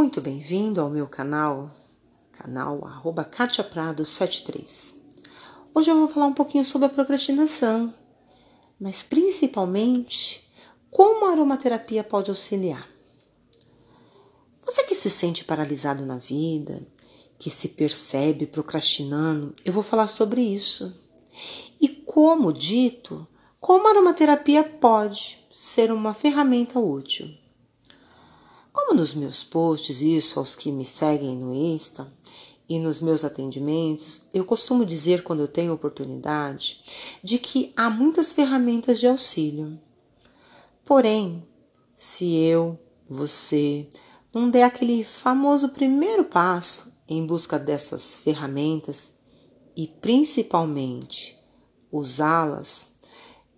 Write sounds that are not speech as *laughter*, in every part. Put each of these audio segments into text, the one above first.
Muito bem-vindo ao meu canal, canal arroba Katia Prado 73. Hoje eu vou falar um pouquinho sobre a procrastinação, mas principalmente como a aromaterapia pode auxiliar. Você que se sente paralisado na vida, que se percebe procrastinando, eu vou falar sobre isso. E como dito, como a aromaterapia pode ser uma ferramenta útil. Como nos meus posts, isso aos que me seguem no Insta e nos meus atendimentos, eu costumo dizer quando eu tenho oportunidade de que há muitas ferramentas de auxílio. Porém, se eu, você, não der aquele famoso primeiro passo em busca dessas ferramentas e principalmente usá-las,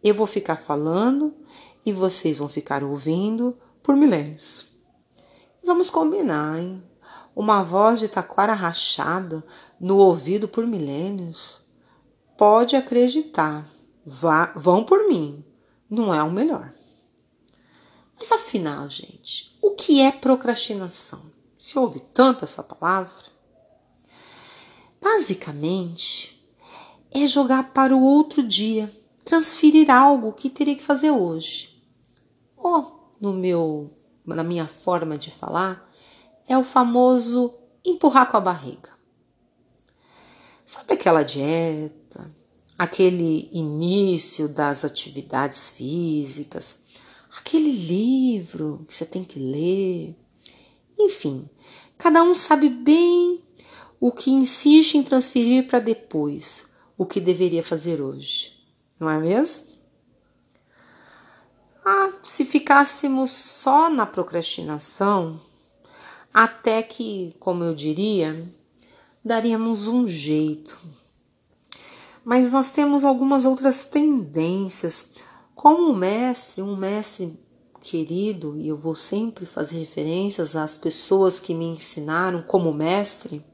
eu vou ficar falando e vocês vão ficar ouvindo por milênios. Vamos combinar, hein? Uma voz de taquara rachada no ouvido por milênios. Pode acreditar, vá, vão por mim, não é o melhor. Mas afinal, gente, o que é procrastinação? Se ouve tanto essa palavra? Basicamente, é jogar para o outro dia, transferir algo que teria que fazer hoje. Ou, no meu na minha forma de falar, é o famoso empurrar com a barriga. Sabe aquela dieta, aquele início das atividades físicas, aquele livro que você tem que ler, enfim, cada um sabe bem o que insiste em transferir para depois, o que deveria fazer hoje, não é mesmo? Ah, se ficássemos só na procrastinação, até que, como eu diria, daríamos um jeito. Mas nós temos algumas outras tendências, como o mestre, um mestre querido, e eu vou sempre fazer referências às pessoas que me ensinaram como mestre,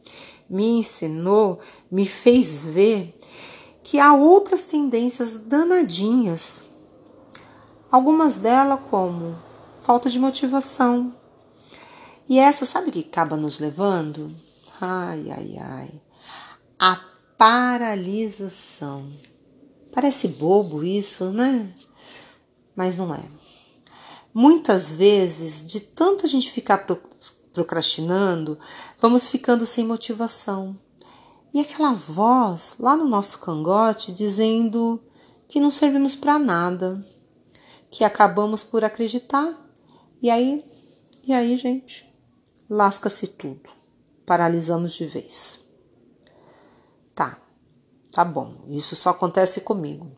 me ensinou, me fez ver que há outras tendências danadinhas Algumas delas como falta de motivação. E essa, sabe o que acaba nos levando? Ai, ai, ai. A paralisação. Parece bobo isso, né? Mas não é. Muitas vezes, de tanto a gente ficar procrastinando, vamos ficando sem motivação. E aquela voz lá no nosso cangote dizendo que não servimos para nada, que acabamos por acreditar. E aí, e aí, gente, lasca-se tudo. Paralisamos de vez. Tá, tá bom. Isso só acontece comigo.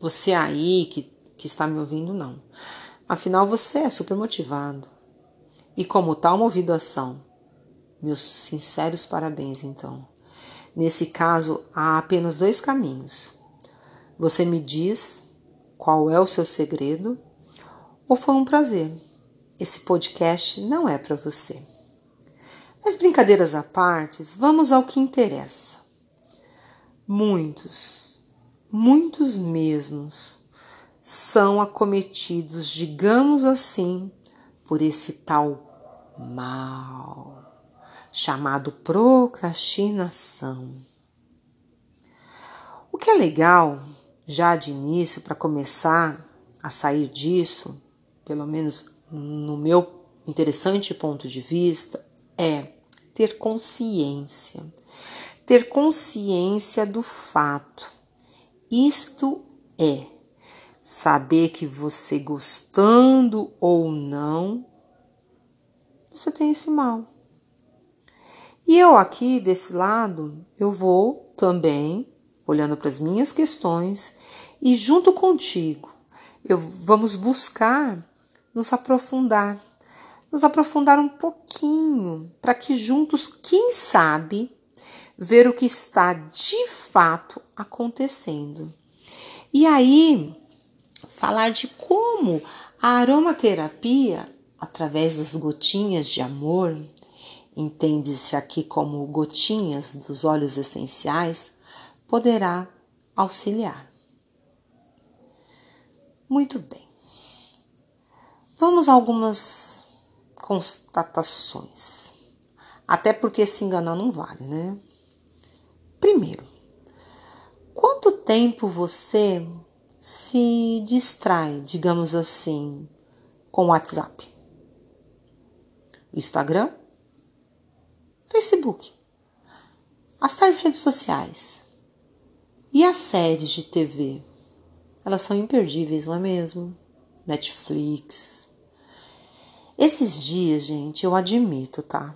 Você aí que, que está me ouvindo, não. Afinal, você é super motivado. E como tal, movido ação. Meus sinceros parabéns, então. Nesse caso, há apenas dois caminhos. Você me diz qual é o seu segredo? Ou foi um prazer? Esse podcast não é para você. Mas brincadeiras à parte, vamos ao que interessa. Muitos, muitos mesmos, são acometidos, digamos assim, por esse tal mal chamado procrastinação. O que é legal já de início, para começar a sair disso, pelo menos no meu interessante ponto de vista, é ter consciência. Ter consciência do fato. Isto é saber que você gostando ou não, você tem esse mal. E eu aqui desse lado, eu vou também olhando para as minhas questões e junto contigo, eu vamos buscar nos aprofundar, nos aprofundar um pouquinho, para que juntos, quem sabe, ver o que está de fato acontecendo. E aí, falar de como a aromaterapia, através das gotinhas de amor, entende-se aqui como gotinhas dos óleos essenciais, poderá auxiliar. Muito bem. Vamos a algumas constatações. Até porque se enganar não vale, né? Primeiro, quanto tempo você se distrai, digamos assim, com o WhatsApp? Instagram? Facebook? As tais redes sociais? E as séries de TV? Elas são imperdíveis, não é mesmo? Netflix. Esses dias, gente, eu admito, tá?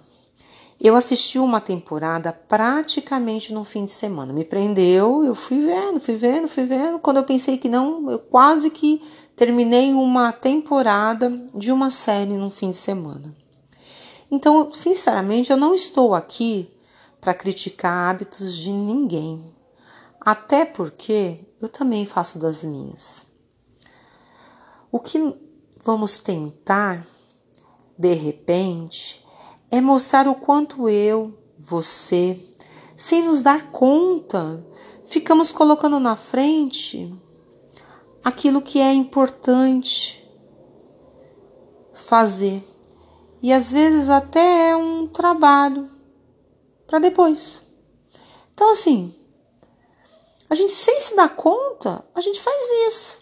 Eu assisti uma temporada praticamente no fim de semana. Me prendeu, eu fui vendo, fui vendo, fui vendo. Quando eu pensei que não, eu quase que terminei uma temporada de uma série no fim de semana. Então, sinceramente, eu não estou aqui para criticar hábitos de ninguém. Até porque eu também faço das minhas. O que vamos tentar, de repente, é mostrar o quanto eu, você, sem nos dar conta, ficamos colocando na frente aquilo que é importante fazer. E às vezes até é um trabalho para depois. Então, assim, a gente sem se dar conta, a gente faz isso.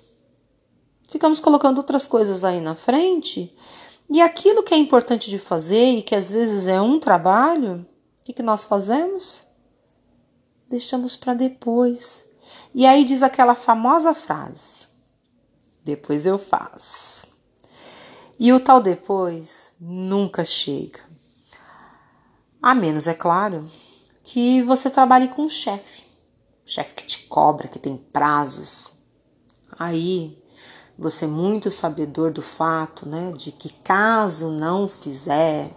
Ficamos colocando outras coisas aí na frente e aquilo que é importante de fazer e que às vezes é um trabalho, o que, que nós fazemos? Deixamos para depois. E aí diz aquela famosa frase: depois eu faço. E o tal depois nunca chega. A menos, é claro, que você trabalhe com um chefe. Chefe que te cobra, que tem prazos. Aí você é muito sabedor do fato, né, de que caso não fizer,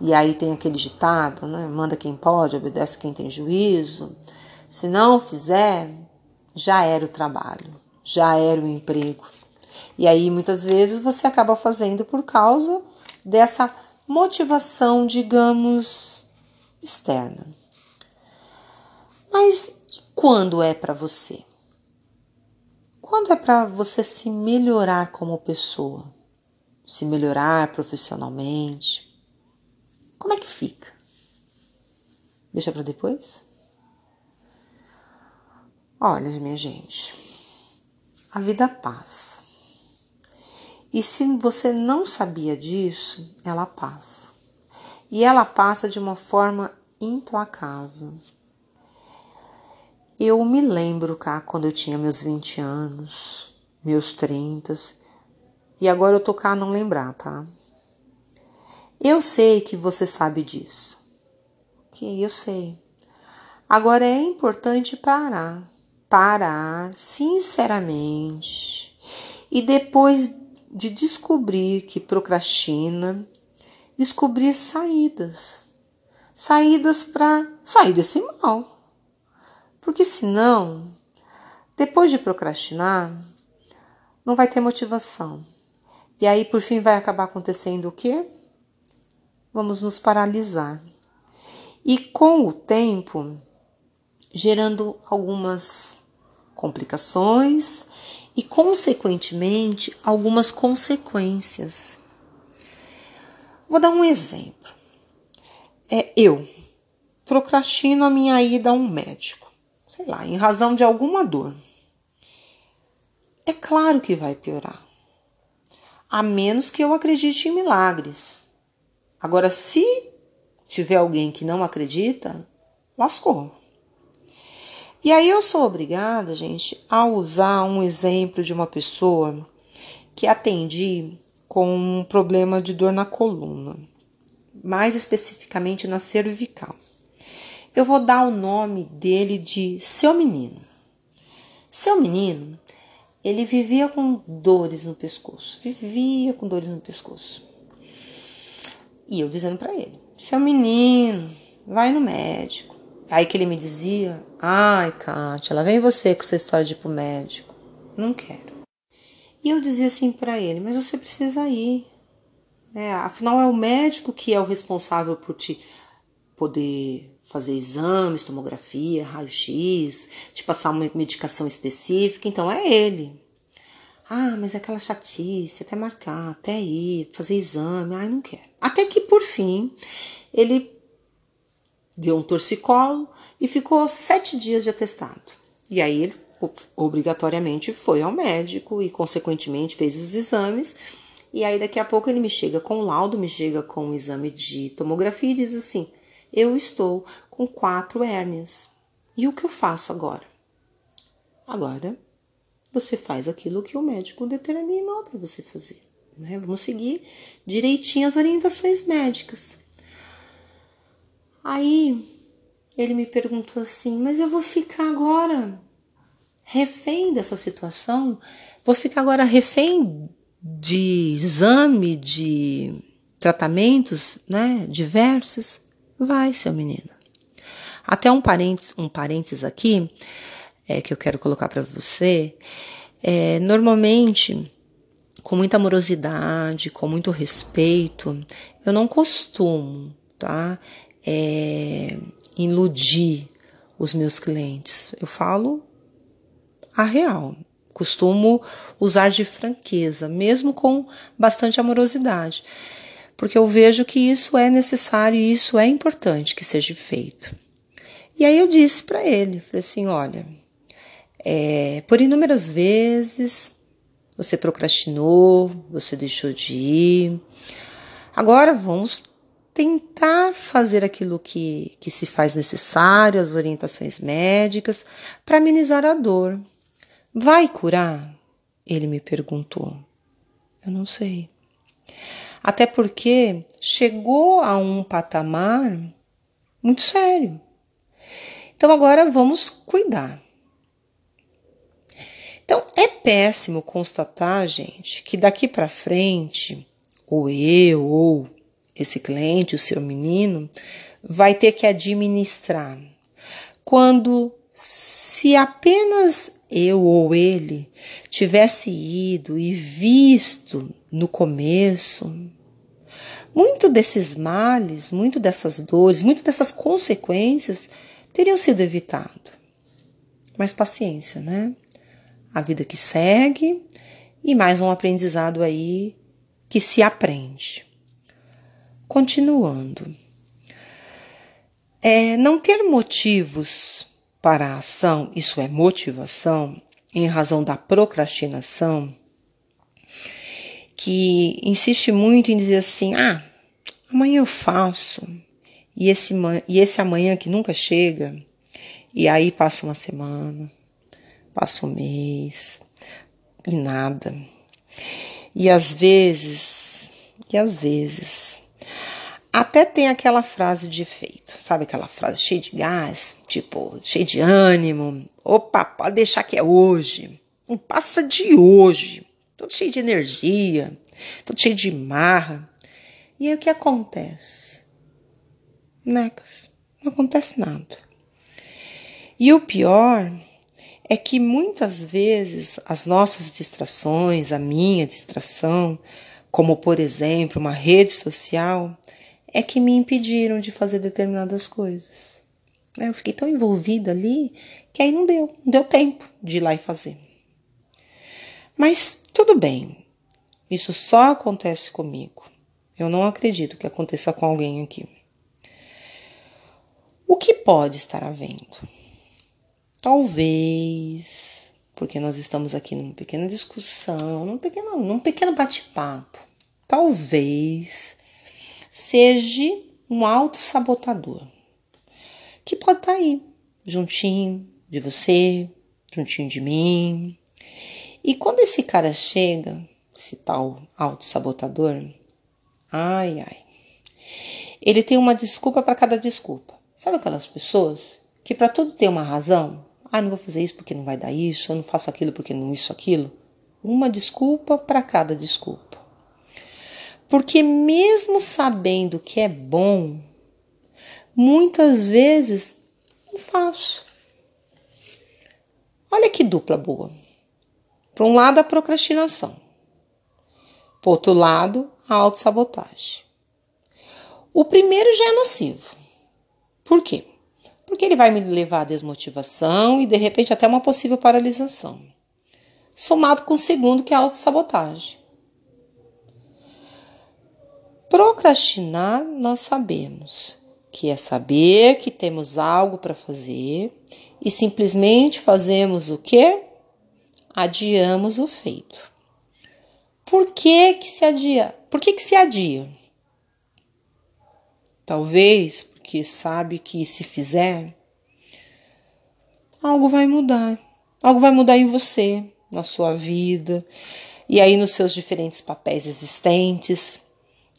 e aí tem aquele ditado, né, manda quem pode, obedece quem tem juízo. Se não fizer, já era o trabalho, já era o emprego. E aí muitas vezes você acaba fazendo por causa dessa motivação, digamos, externa. Mas quando é para você? Quando é para você se melhorar como pessoa, se melhorar profissionalmente, como é que fica? Deixa para depois? Olha, minha gente, a vida passa. E se você não sabia disso, ela passa. E ela passa de uma forma implacável. Eu me lembro cá quando eu tinha meus 20 anos, meus 30, e agora eu tô cá a não lembrar, tá? Eu sei que você sabe disso. Ok, eu sei. Agora é importante parar, parar sinceramente e depois de descobrir que procrastina, descobrir saídas. Saídas para sair desse mal. Porque senão, depois de procrastinar, não vai ter motivação. E aí, por fim, vai acabar acontecendo o quê? Vamos nos paralisar. E com o tempo, gerando algumas complicações e, consequentemente, algumas consequências. Vou dar um exemplo. É eu procrastino a minha ida a um médico sei lá, em razão de alguma dor. É claro que vai piorar. A menos que eu acredite em milagres. Agora, se tiver alguém que não acredita, lascou. E aí eu sou obrigada, gente, a usar um exemplo de uma pessoa que atendi com um problema de dor na coluna, mais especificamente na cervical. Eu vou dar o nome dele de seu menino. Seu menino, ele vivia com dores no pescoço, vivia com dores no pescoço. E eu dizendo para ele: seu menino, vai no médico. Aí que ele me dizia: ai, Kátia, lá vem você com essa história de ir pro médico. Não quero. E eu dizia assim para ele: mas você precisa ir. É, afinal, é o médico que é o responsável por te poder fazer exames, tomografia, raio-x, te passar uma medicação específica, então é ele. Ah, mas é aquela chatice, até marcar, até ir, fazer exame. Ai, não quero. Até que, por fim, ele deu um torcicolo e ficou sete dias de atestado. E aí ele obrigatoriamente foi ao médico e, consequentemente, fez os exames. E aí, daqui a pouco, ele me chega com o laudo, me chega com um exame de tomografia e diz assim: Eu estou com quatro hérnias. E o que eu faço agora? Agora, você faz aquilo que o médico determinou para você fazer. Né? Vamos seguir direitinho as orientações médicas. Aí ele me perguntou assim: Mas eu vou ficar agora refém dessa situação? Vou ficar agora refém de exame, de tratamentos né, diversos? Vai, seu menino. Até um parênteses, um parênteses aqui é, que eu quero colocar para você. É, normalmente, com muita amorosidade, com muito respeito, eu não costumo, tá? é, iludir os meus clientes. Eu falo a real. Costumo usar de franqueza, mesmo com bastante amorosidade, porque eu vejo que isso é necessário e isso é importante que seja feito. E aí eu disse para ele, falei assim, olha, é, por inúmeras vezes você procrastinou, você deixou de ir. Agora vamos tentar fazer aquilo que, que se faz necessário, as orientações médicas, para amenizar a dor. Vai curar? Ele me perguntou. Eu não sei. Até porque chegou a um patamar muito sério. Então agora vamos cuidar. Então é péssimo constatar, gente, que daqui para frente, ou eu, ou esse cliente, o seu menino, vai ter que administrar. Quando se apenas eu ou ele tivesse ido e visto no começo, muito desses males, muito dessas dores, muito dessas consequências teriam sido evitados. Mas paciência, né? A vida que segue e mais um aprendizado aí que se aprende. Continuando. É, não ter motivos para a ação, isso é motivação, em razão da procrastinação, que insiste muito em dizer assim: ah, amanhã eu faço, e esse, e esse amanhã que nunca chega, e aí passa uma semana, passa um mês, e nada. E às vezes, e às vezes, até tem aquela frase de efeito, sabe aquela frase cheia de gás, tipo, cheia de ânimo. Opa, pode deixar que é hoje. Não passa de hoje. Todo cheio de energia, todo cheio de marra. E aí o que acontece? Necas, não acontece nada. E o pior é que muitas vezes as nossas distrações, a minha distração, como por exemplo uma rede social, é que me impediram de fazer determinadas coisas. Eu fiquei tão envolvida ali que aí não deu, não deu tempo de ir lá e fazer. Mas tudo bem, isso só acontece comigo. Eu não acredito que aconteça com alguém aqui. O que pode estar havendo? Talvez, porque nós estamos aqui numa pequena discussão, num pequeno, num pequeno bate-papo. Talvez seja um autossabotador, que pode estar aí, juntinho de você, juntinho de mim. E quando esse cara chega, esse tal autossabotador, ai ai, ele tem uma desculpa para cada desculpa. Sabe aquelas pessoas que para tudo tem uma razão? Ah, não vou fazer isso porque não vai dar isso, eu não faço aquilo porque não isso aquilo. Uma desculpa para cada desculpa. Porque, mesmo sabendo que é bom, muitas vezes não faço. Olha que dupla boa. Por um lado, a procrastinação. Por outro lado, a autossabotagem. O primeiro já é nocivo. Por quê? Porque ele vai me levar à desmotivação e, de repente, até uma possível paralisação. somado com o segundo, que é a autossabotagem. Procrastinar, nós sabemos que é saber que temos algo para fazer e simplesmente fazemos o que? Adiamos o feito. Por que que se adia? Por que que se adia? Talvez porque sabe que se fizer, algo vai mudar. Algo vai mudar em você, na sua vida, e aí nos seus diferentes papéis existentes,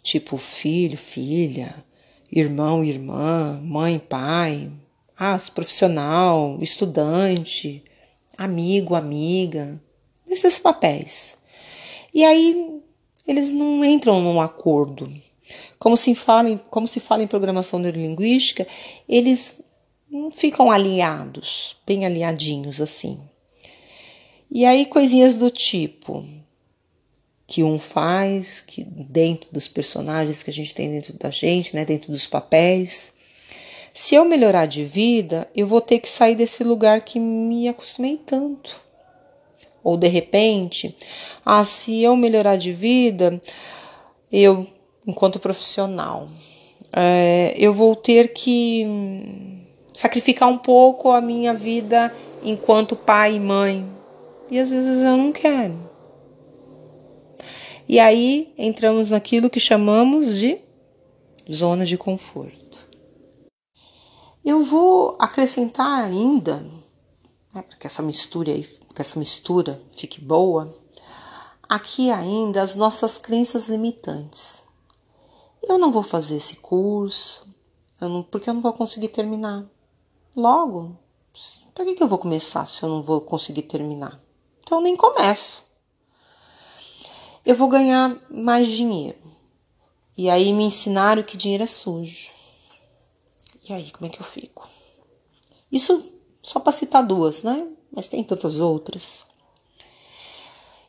tipo filho, filha, irmão, irmã, mãe, pai, ah, profissional, estudante, amigo, amiga, nesses papéis. E aí eles não entram num acordo. Como se fala, como se fala em programação neurolinguística, eles não ficam alinhados, bem alinhadinhos assim. E aí coisinhas do tipo que um faz, que dentro dos personagens que a gente tem dentro da gente, né, dentro dos papéis. Se eu melhorar de vida, eu vou ter que sair desse lugar que me acostumei tanto. Ou de repente, ah, se eu melhorar de vida, eu, enquanto profissional, é, eu vou ter que sacrificar um pouco a minha vida enquanto pai e mãe. E às vezes eu não quero. E aí entramos naquilo que chamamos de zona de conforto. Eu vou acrescentar ainda, né, para que essa mistura aí, que essa mistura fique boa, aqui ainda as nossas crenças limitantes. Eu não vou fazer esse curso, eu não, porque eu não vou conseguir terminar. Logo, para que, que eu vou começar se eu não vou conseguir terminar? Então nem começo. Eu vou ganhar mais dinheiro. E aí me ensinaram que dinheiro é sujo. E aí, como é que eu fico? Isso só para citar duas, né? Mas tem tantas outras.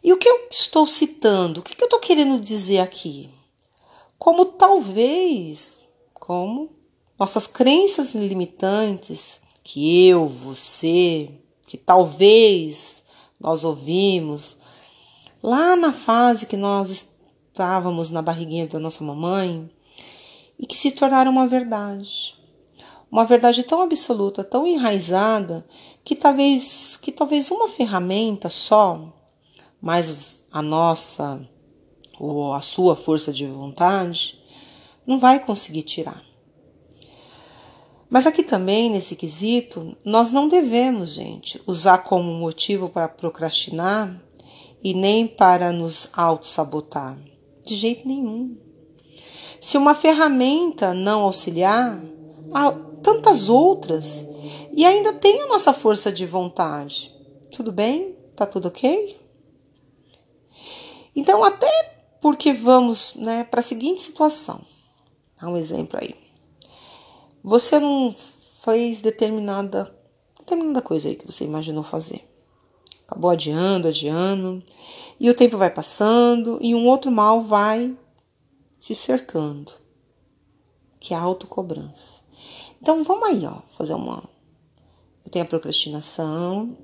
E o que eu estou citando? O que, eu estou querendo dizer aqui? Como talvez, como nossas crenças limitantes, que eu, você, que talvez nós ouvimos lá na fase que nós estávamos na barriguinha da nossa mamãe e que se tornaram uma verdade. Uma verdade tão absoluta, tão enraizada, que talvez, que talvez uma ferramenta só, mais a nossa ou a sua força de vontade, não vai conseguir tirar. Mas aqui também, nesse quesito, nós não devemos, gente, usar como motivo para procrastinar e nem para nos auto-sabotar. De jeito nenhum. Se uma ferramenta não auxiliar, tantas outras e ainda tem a nossa força de vontade. Tudo bem? Tá tudo ok? Então, até porque vamos né, para a seguinte situação. Dá um exemplo aí. Você não fez determinada, determinada coisa aí que você imaginou fazer. Acabou adiando, adiando, e o tempo vai passando e um outro mal vai se cercando, que é a autocobrança. Então vamos aí, ó, fazer uma. Eu tenho a procrastinação,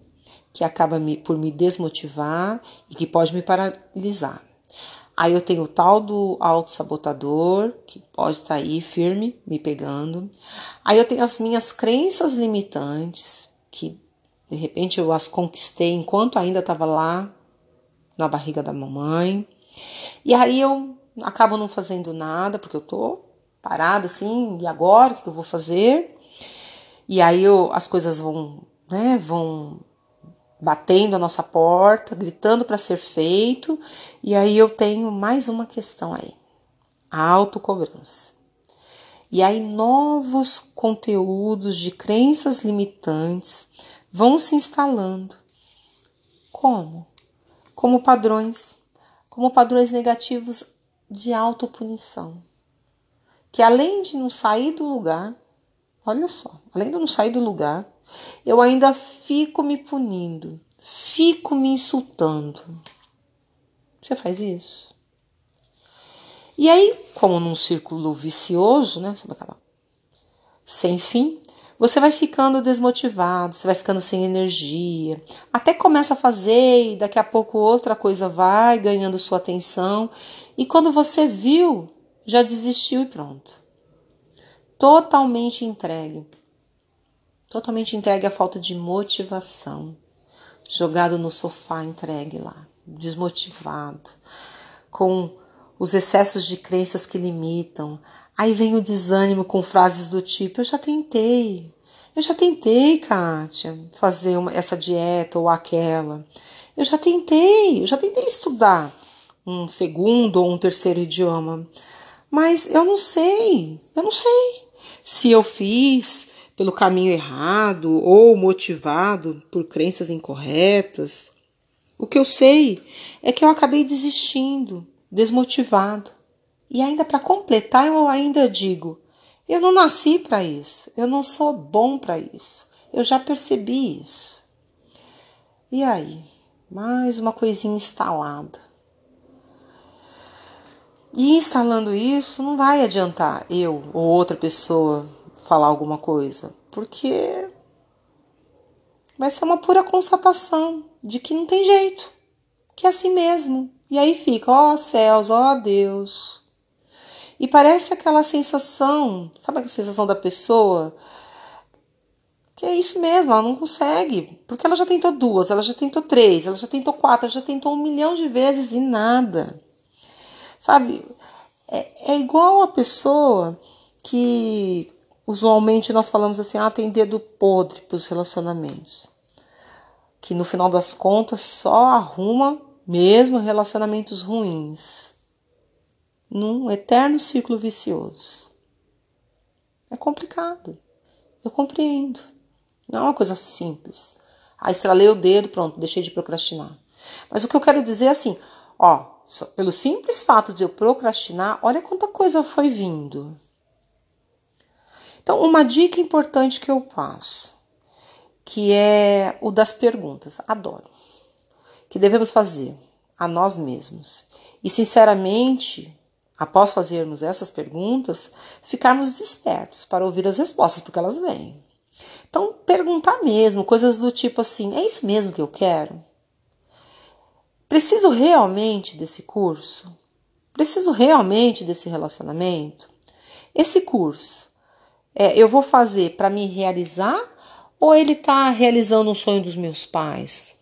que acaba me, por me desmotivar e que pode me paralisar. Aí eu tenho o tal do autossabotador, que pode estar tá aí firme, me pegando. Aí eu tenho as minhas crenças limitantes, que de repente eu as conquistei enquanto ainda estava lá na barriga da mamãe. E aí eu acabo não fazendo nada, porque eu tô parada assim, e agora o que eu vou fazer? E aí eu, as coisas vão, né, vão batendo a nossa porta, gritando para ser feito. E aí eu tenho mais uma questão aí: a autocobrança. E aí novos conteúdos de crenças limitantes vão se instalando. Como? Como padrões, como padrões negativos de autopunição. Que além de não sair do lugar, olha só, além de não sair do lugar, eu ainda fico me punindo, fico me insultando. Você faz isso? E aí, como num círculo vicioso, né? Sabe aquela? Sem fim, você vai ficando desmotivado, você vai ficando sem energia. Até começa a fazer e daqui a pouco outra coisa vai ganhando sua atenção. E quando você viu, já desistiu e pronto. Totalmente entregue. Totalmente entregue à falta de motivação. Jogado no sofá, entregue lá, desmotivado, com os excessos de crenças que limitam, Aí vem o desânimo com frases do tipo: Eu já tentei, eu já tentei, Kátia, fazer uma, essa dieta ou aquela. Eu já tentei, eu já tentei estudar um segundo ou um terceiro idioma. Mas eu não sei, eu não sei se eu fiz pelo caminho errado ou motivado por crenças incorretas. O que eu sei é que eu acabei desistindo, desmotivado. E ainda para completar, eu ainda digo: eu não nasci para isso, eu não sou bom para isso, eu já percebi isso. E aí, mais uma coisinha instalada. E instalando isso, não vai adiantar eu ou outra pessoa falar alguma coisa, porque vai ser uma pura constatação de que não tem jeito, que é assim mesmo. E aí fica, ó oh, céus, ó oh, Deus, e parece aquela sensação, sabe aquela sensação da pessoa? Que é isso mesmo, ela não consegue. Porque ela já tentou duas, ela já tentou três, ela já tentou quatro, ela já tentou um milhão de vezes e nada. Sabe? É, é igual a pessoa que usualmente nós falamos assim, ah, tem dedo podre para os relacionamentos. Que no final das contas só arruma mesmo relacionamentos ruins num eterno ciclo vicioso. É complicado. Eu compreendo. Não é uma coisa simples. Ah, estralei o dedo, pronto, deixei de procrastinar. Mas o que eu quero dizer é assim, ó, pelo simples fato de eu procrastinar, olha quanta coisa foi vindo. Então, uma dica importante que eu passo, que é o das perguntas, adoro, que devemos fazer a nós mesmos. E, sinceramente, após fazermos essas perguntas, ficarmos despertos para ouvir as respostas, porque elas vêm. Então, perguntar mesmo, coisas do tipo assim: é isso mesmo que eu quero? Preciso realmente desse curso? Preciso realmente desse relacionamento? Esse curso, é, eu vou fazer para me realizar ou ele está realizando um sonho dos meus pais?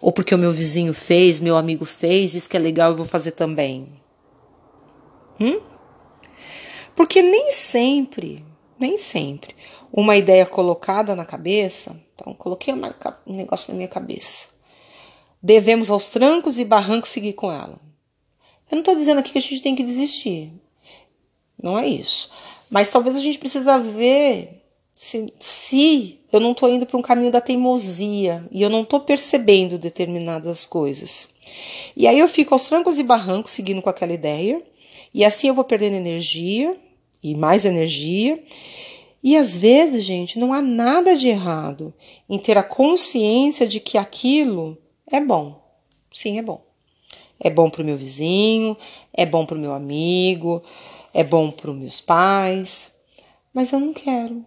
Ou porque o meu vizinho fez, meu amigo fez, isso que é legal eu vou fazer também? Hum? Porque nem sempre, nem sempre, uma ideia colocada na cabeça, então coloquei um negócio na minha cabeça, devemos aos trancos e barrancos seguir com ela. Eu não estou dizendo aqui que a gente tem que desistir, não é isso. Mas talvez a gente precisa ver se, se eu não estou indo para um caminho da teimosia e eu não estou percebendo determinadas coisas. E aí eu fico aos trancos e barrancos seguindo com aquela ideia e assim eu vou perdendo energia e mais energia. E às vezes, gente, não há nada de errado em ter a consciência de que aquilo é bom. Sim, é bom. É bom para o meu vizinho, é bom para o meu amigo, é bom para os meus pais, mas eu não quero.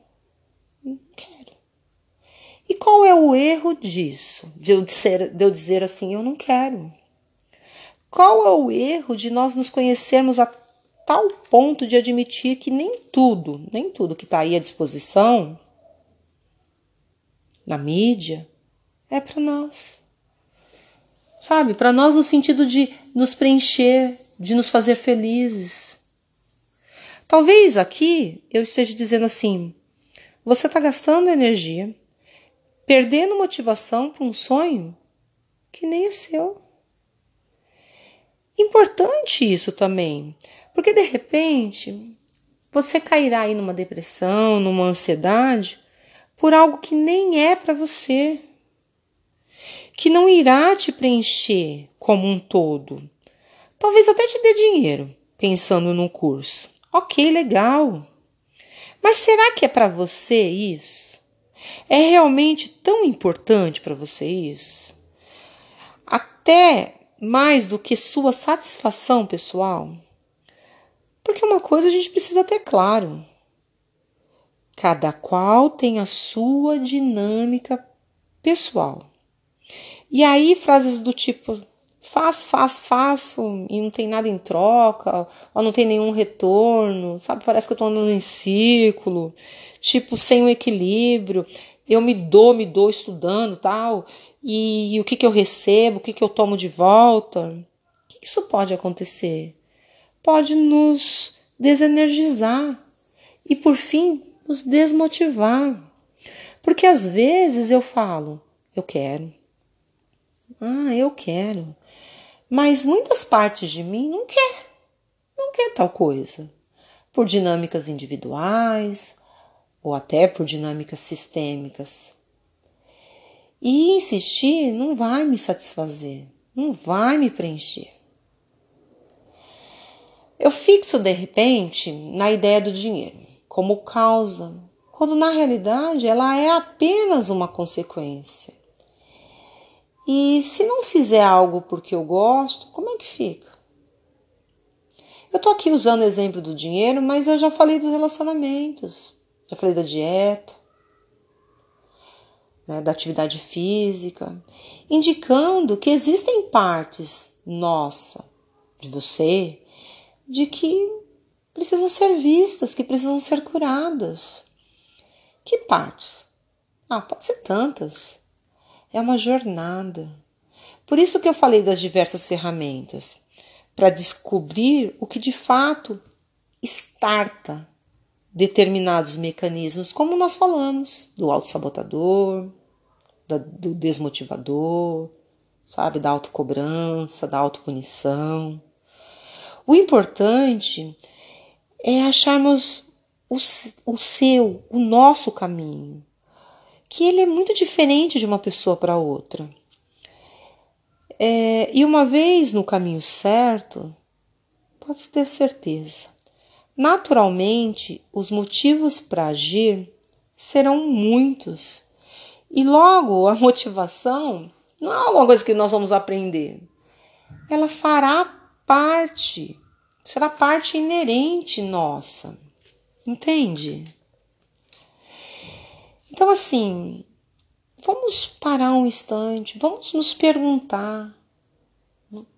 Não quero. E qual é o erro disso? De eu dizer, de eu dizer assim, eu não quero. Qual é o erro de nós nos conhecermos a tal ponto de admitir que nem tudo, nem tudo que está aí à disposição na mídia é para nós? Sabe? Para nós, no sentido de nos preencher, de nos fazer felizes. Talvez aqui eu esteja dizendo assim: você está gastando energia, perdendo motivação para um sonho que nem é seu. Importante isso também, porque de repente você cairá aí numa depressão, numa ansiedade por algo que nem é para você, que não irá te preencher como um todo. Talvez até te dê dinheiro pensando no curso. Ok, legal. Mas será que é para você isso? É realmente tão importante para você isso? Até mais do que sua satisfação pessoal? Porque uma coisa a gente precisa ter claro. Cada qual tem a sua dinâmica pessoal. E aí, frases do tipo faço, faço, faço e não tem nada em troca, ou não tem nenhum retorno, sabe? Parece que eu tô andando em círculo, tipo, sem um equilíbrio. Eu me dou, me dou estudando tal, e, e o que, que eu recebo, o que, que eu tomo de volta. O que, que isso pode acontecer? Pode nos desenergizar e, por fim, nos desmotivar. Porque às vezes eu falo, eu quero. Ah, eu quero. Mas muitas partes de mim não quer. Não quer tal coisa. Por dinâmicas individuais ou até por dinâmicas sistêmicas. E insistir não vai me satisfazer, não vai me preencher. Eu fixo de repente na ideia do dinheiro como causa, quando na realidade ela é apenas uma consequência. E se não fizer algo porque eu gosto, como é que fica? Eu tô aqui usando o exemplo do dinheiro, mas eu já falei dos relacionamentos, já falei da dieta, né, da atividade física, indicando que existem partes nossa, de você, de que precisam ser vistas, que precisam ser curadas. Que partes? Ah, pode ser tantas. É uma jornada. Por isso que eu falei das diversas ferramentas, para descobrir o que de fato starta determinados mecanismos, como nós falamos, do autossabotador, do desmotivador, sabe, da autocobrança, da autopunição. O importante é acharmos o, o seu, o nosso caminho, que ele é muito diferente de uma pessoa para outra. É, e uma vez no caminho certo, pode ter certeza, naturalmente os motivos para agir serão muitos. E logo a *laughs* motivação não é alguma coisa que nós vamos aprender, ela fará parte será parte inerente nossa. Entende? Então, assim, vamos parar um instante, vamos nos perguntar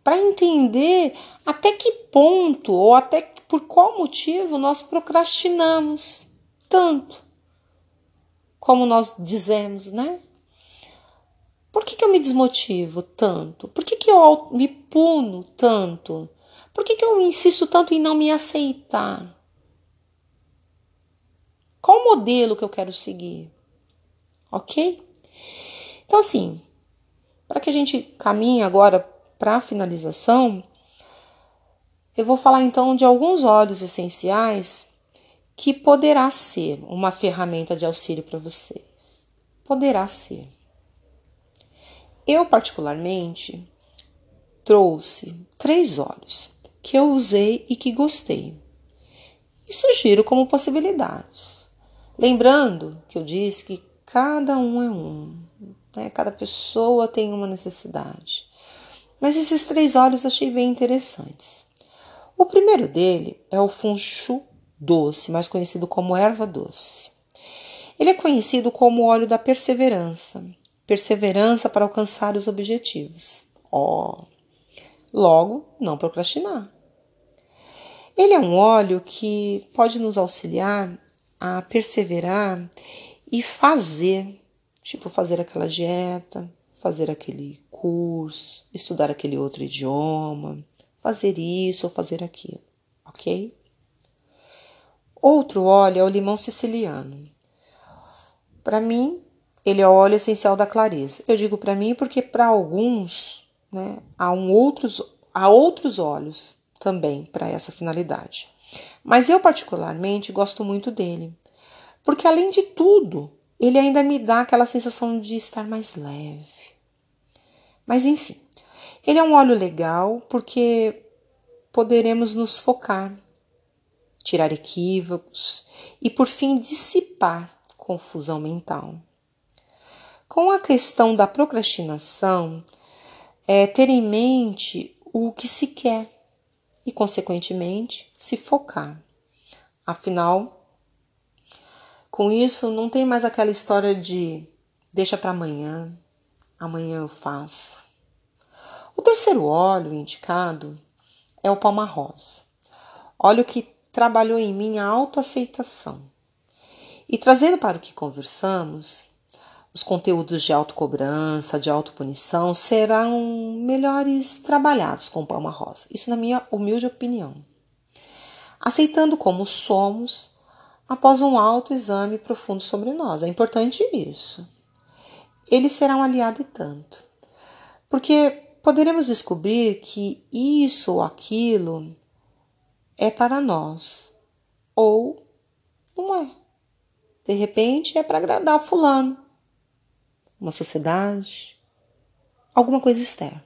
para entender até que ponto ou até por qual motivo nós procrastinamos tanto, como nós dizemos, né? Por que, que eu me desmotivo tanto? Por que, que eu me puno tanto? Por que, que eu insisto tanto em não me aceitar? Qual modelo que eu quero seguir? Ok? Então, assim, para que a gente caminhe agora para a finalização, eu vou falar então de alguns óleos essenciais que poderá ser uma ferramenta de auxílio para vocês. Poderá ser. Eu, particularmente, trouxe três óleos que eu usei e que gostei. E sugiro como possibilidades. Lembrando que eu disse que cada um é um, né? cada pessoa tem uma necessidade. Mas esses três óleos achei bem interessantes. O primeiro dele é o funchu doce, mais conhecido como erva doce. Ele é conhecido como óleo da perseverança, perseverança para alcançar os objetivos. Ó, oh. logo, não procrastinar. Ele é um óleo que pode nos auxiliar a perseverar e fazer, tipo fazer aquela dieta, fazer aquele curso, estudar aquele outro idioma, fazer isso ou fazer aquilo, ok? Outro óleo é o limão siciliano. Para mim, ele é o óleo essencial da clareza. Eu digo para mim porque para alguns, né, há um outros há outros óleos também para essa finalidade. Mas eu, particularmente, gosto muito dele, porque além de tudo, ele ainda me dá aquela sensação de estar mais leve. Mas enfim, ele é um óleo legal porque poderemos nos focar, tirar equívocos e, por fim, dissipar confusão mental. Com a questão da procrastinação, é ter em mente o que se quer e, consequentemente, se focar. Afinal, Com isso, não tem mais aquela história de deixa para amanhã, amanhã eu faço. O terceiro óleo indicado é o palma rosa. Óleo que trabalhou em mim a autoaceitação. E trazendo para o que conversamos, os conteúdos de autocobrança, de autopunição serão melhores trabalhados com palma rosa. Isso na minha humilde opinião. Aceitando como somos após um autoexame profundo sobre nós. É importante isso. Ele será um aliado e tanto. Porque poderemos descobrir que isso ou aquilo é para nós ou não é. De repente é para agradar fulano uma sociedade, alguma coisa externa.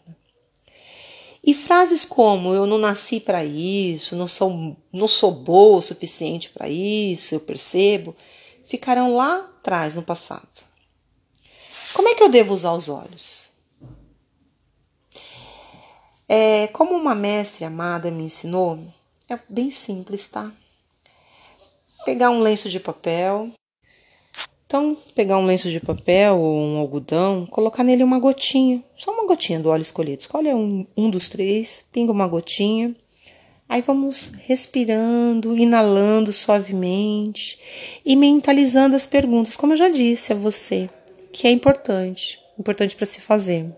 E frases como eu não nasci para isso, não sou, não sou boa o suficiente para isso, eu percebo, ficarão lá atrás no passado. Como é que eu devo usar os olhos? É, como uma mestre amada me ensinou, é bem simples, tá? Pegar um lenço de papel, então, pegar um lenço de papel ou um algodão, colocar nele uma gotinha, só uma gotinha do óleo escolhido. Escolhe um, um dos três, pinga uma gotinha. Aí vamos respirando, inalando suavemente e mentalizando as perguntas, como eu já disse a você, que é importante, importante para se fazer.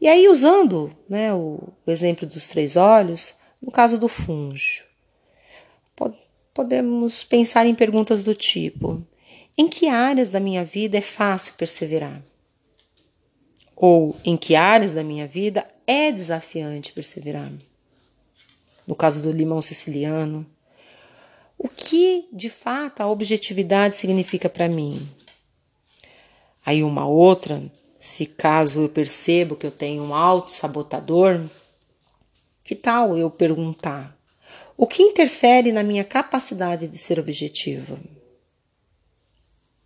E aí, usando né, o, o exemplo dos três olhos, no caso do funjo, podemos pensar em perguntas do tipo: em que áreas da minha vida é fácil perseverar? Ou em que áreas da minha vida é desafiante perseverar? No caso do limão siciliano, o que de fato a objetividade significa para mim? Aí uma outra, se caso eu percebo que eu tenho um auto-sabotador, que tal eu perguntar: o que interfere na minha capacidade de ser objetiva?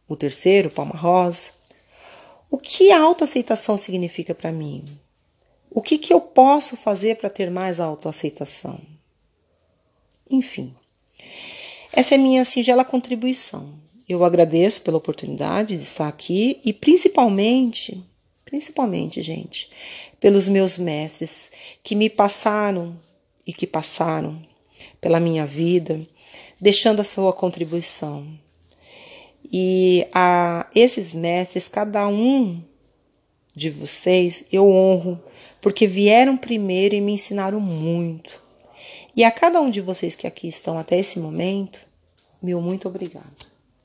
O terceiro, palma rosa. O que a autoaceitação significa para mim? O que, que eu posso fazer para ter mais autoaceitação? Enfim, essa é minha singela contribuição. Eu agradeço pela oportunidade de estar aqui e principalmente, principalmente, gente, pelos meus mestres que me passaram e que passaram pela minha vida, deixando a sua contribuição. E a esses mestres, cada um de vocês, eu honro, porque vieram primeiro e me ensinaram muito. E a cada um de vocês que aqui estão até esse momento, meu muito obrigado.